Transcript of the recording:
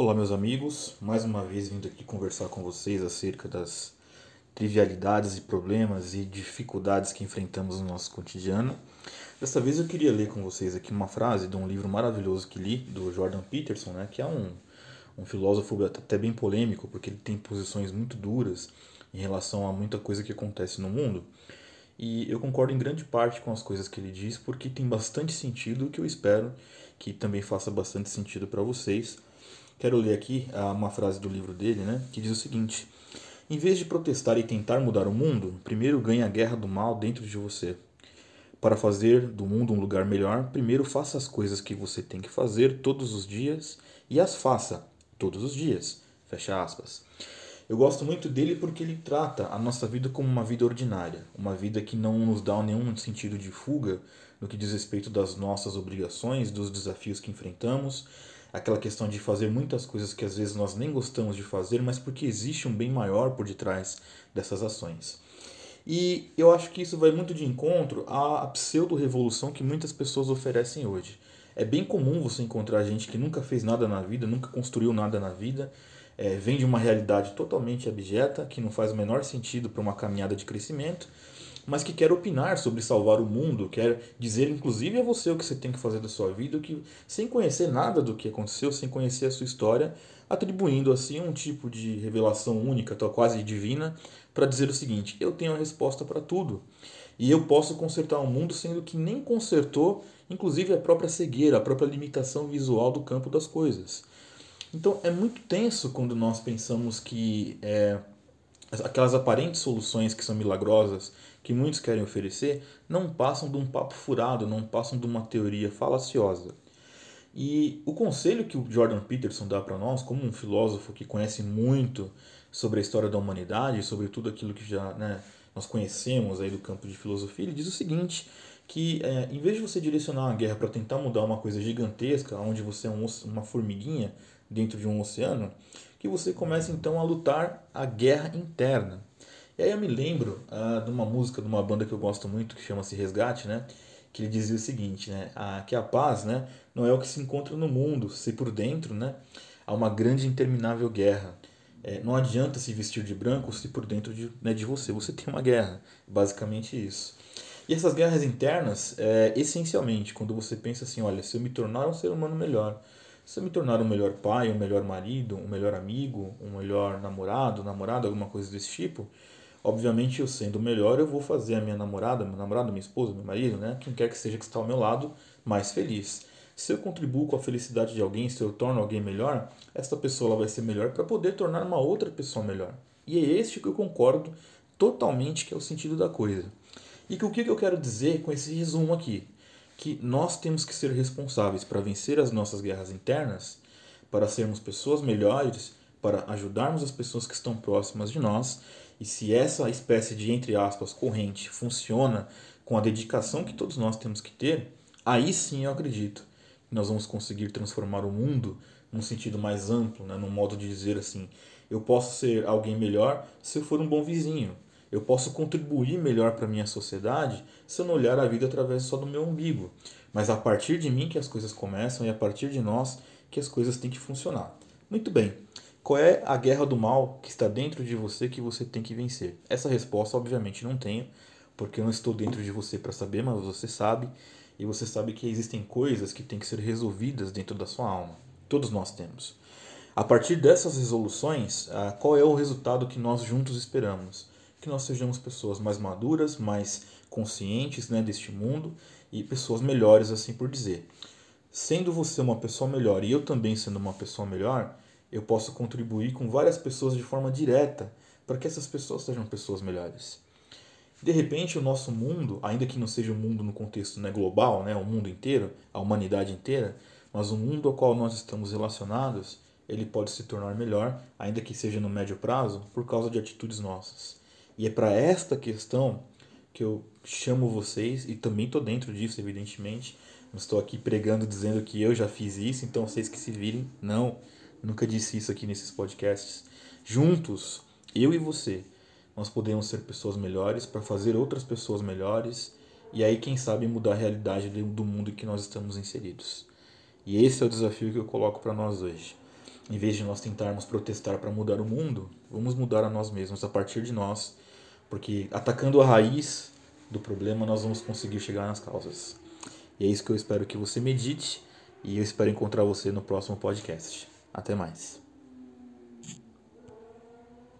Olá, meus amigos. Mais uma vez vindo aqui conversar com vocês acerca das trivialidades e problemas e dificuldades que enfrentamos no nosso cotidiano. Desta vez eu queria ler com vocês aqui uma frase de um livro maravilhoso que li, do Jordan Peterson, né, que é um, um filósofo até bem polêmico, porque ele tem posições muito duras em relação a muita coisa que acontece no mundo. E eu concordo em grande parte com as coisas que ele diz, porque tem bastante sentido, que eu espero que também faça bastante sentido para vocês Quero ler aqui ah, uma frase do livro dele, né, que diz o seguinte: Em vez de protestar e tentar mudar o mundo, primeiro ganhe a guerra do mal dentro de você. Para fazer do mundo um lugar melhor, primeiro faça as coisas que você tem que fazer todos os dias e as faça todos os dias. Fecha aspas. Eu gosto muito dele porque ele trata a nossa vida como uma vida ordinária, uma vida que não nos dá nenhum sentido de fuga no que diz respeito das nossas obrigações, dos desafios que enfrentamos, aquela questão de fazer muitas coisas que às vezes nós nem gostamos de fazer, mas porque existe um bem maior por detrás dessas ações. E eu acho que isso vai muito de encontro à pseudo-revolução que muitas pessoas oferecem hoje. É bem comum você encontrar gente que nunca fez nada na vida, nunca construiu nada na vida, é, vem de uma realidade totalmente abjeta, que não faz o menor sentido para uma caminhada de crescimento, mas que quer opinar sobre salvar o mundo, quer dizer inclusive a você o que você tem que fazer da sua vida, que sem conhecer nada do que aconteceu, sem conhecer a sua história, atribuindo assim um tipo de revelação única, quase divina, para dizer o seguinte: eu tenho a resposta para tudo. E eu posso consertar o mundo sendo que nem consertou, inclusive a própria cegueira, a própria limitação visual do campo das coisas. Então é muito tenso quando nós pensamos que é, aquelas aparentes soluções que são milagrosas, que muitos querem oferecer, não passam de um papo furado, não passam de uma teoria falaciosa. E o conselho que o Jordan Peterson dá para nós, como um filósofo que conhece muito sobre a história da humanidade, sobre tudo aquilo que já né, nós conhecemos aí do campo de filosofia, ele diz o seguinte, que é, em vez de você direcionar uma guerra para tentar mudar uma coisa gigantesca, onde você é um, uma formiguinha dentro de um oceano, que você comece então a lutar a guerra interna. E aí eu me lembro uh, de uma música de uma banda que eu gosto muito, que chama-se Resgate, né? Que ele dizia o seguinte, né? A, que a paz né, não é o que se encontra no mundo, se por dentro né, há uma grande interminável guerra. É, não adianta se vestir de branco se por dentro de, né, de você você tem uma guerra. Basicamente isso. E essas guerras internas, é, essencialmente, quando você pensa assim, olha, se eu me tornar um ser humano melhor, se eu me tornar um melhor pai, um melhor marido, um melhor amigo, um melhor namorado, namorada, alguma coisa desse tipo, obviamente eu sendo melhor, eu vou fazer a minha namorada, meu namorado, minha esposa, meu marido, né, quem quer que seja que está ao meu lado, mais feliz. Se eu contribuo com a felicidade de alguém, se eu torno alguém melhor, essa pessoa vai ser melhor para poder tornar uma outra pessoa melhor. E é este que eu concordo totalmente que é o sentido da coisa. E que o que eu quero dizer com esse resumo aqui? que nós temos que ser responsáveis para vencer as nossas guerras internas, para sermos pessoas melhores, para ajudarmos as pessoas que estão próximas de nós. E se essa espécie de, entre aspas, corrente funciona com a dedicação que todos nós temos que ter, aí sim eu acredito nós vamos conseguir transformar o mundo num sentido mais amplo, né? num modo de dizer assim: eu posso ser alguém melhor se eu for um bom vizinho, eu posso contribuir melhor para a minha sociedade se eu não olhar a vida através só do meu umbigo. Mas a partir de mim que as coisas começam e a partir de nós que as coisas têm que funcionar. Muito bem. Qual é a guerra do mal que está dentro de você que você tem que vencer? Essa resposta, obviamente, não tenho, porque eu não estou dentro de você para saber, mas você sabe, e você sabe que existem coisas que têm que ser resolvidas dentro da sua alma. Todos nós temos. A partir dessas resoluções, ah, qual é o resultado que nós juntos esperamos? que nós sejamos pessoas mais maduras, mais conscientes né, deste mundo e pessoas melhores, assim por dizer. Sendo você uma pessoa melhor e eu também sendo uma pessoa melhor, eu posso contribuir com várias pessoas de forma direta para que essas pessoas sejam pessoas melhores. De repente, o nosso mundo, ainda que não seja o um mundo no contexto né, global, né, o mundo inteiro, a humanidade inteira, mas o mundo ao qual nós estamos relacionados, ele pode se tornar melhor, ainda que seja no médio prazo, por causa de atitudes nossas. E é para esta questão que eu chamo vocês, e também estou dentro disso, evidentemente. Não estou aqui pregando dizendo que eu já fiz isso, então vocês que se virem. Não, nunca disse isso aqui nesses podcasts. Juntos, eu e você, nós podemos ser pessoas melhores para fazer outras pessoas melhores e aí, quem sabe, mudar a realidade do mundo em que nós estamos inseridos. E esse é o desafio que eu coloco para nós hoje. em vez de nós tentarmos protestar para mudar o mundo, vamos mudar a nós mesmos a partir de nós, porque atacando a raiz do problema nós vamos conseguir chegar nas causas. E é isso que eu espero que você medite e eu espero encontrar você no próximo podcast. Até mais.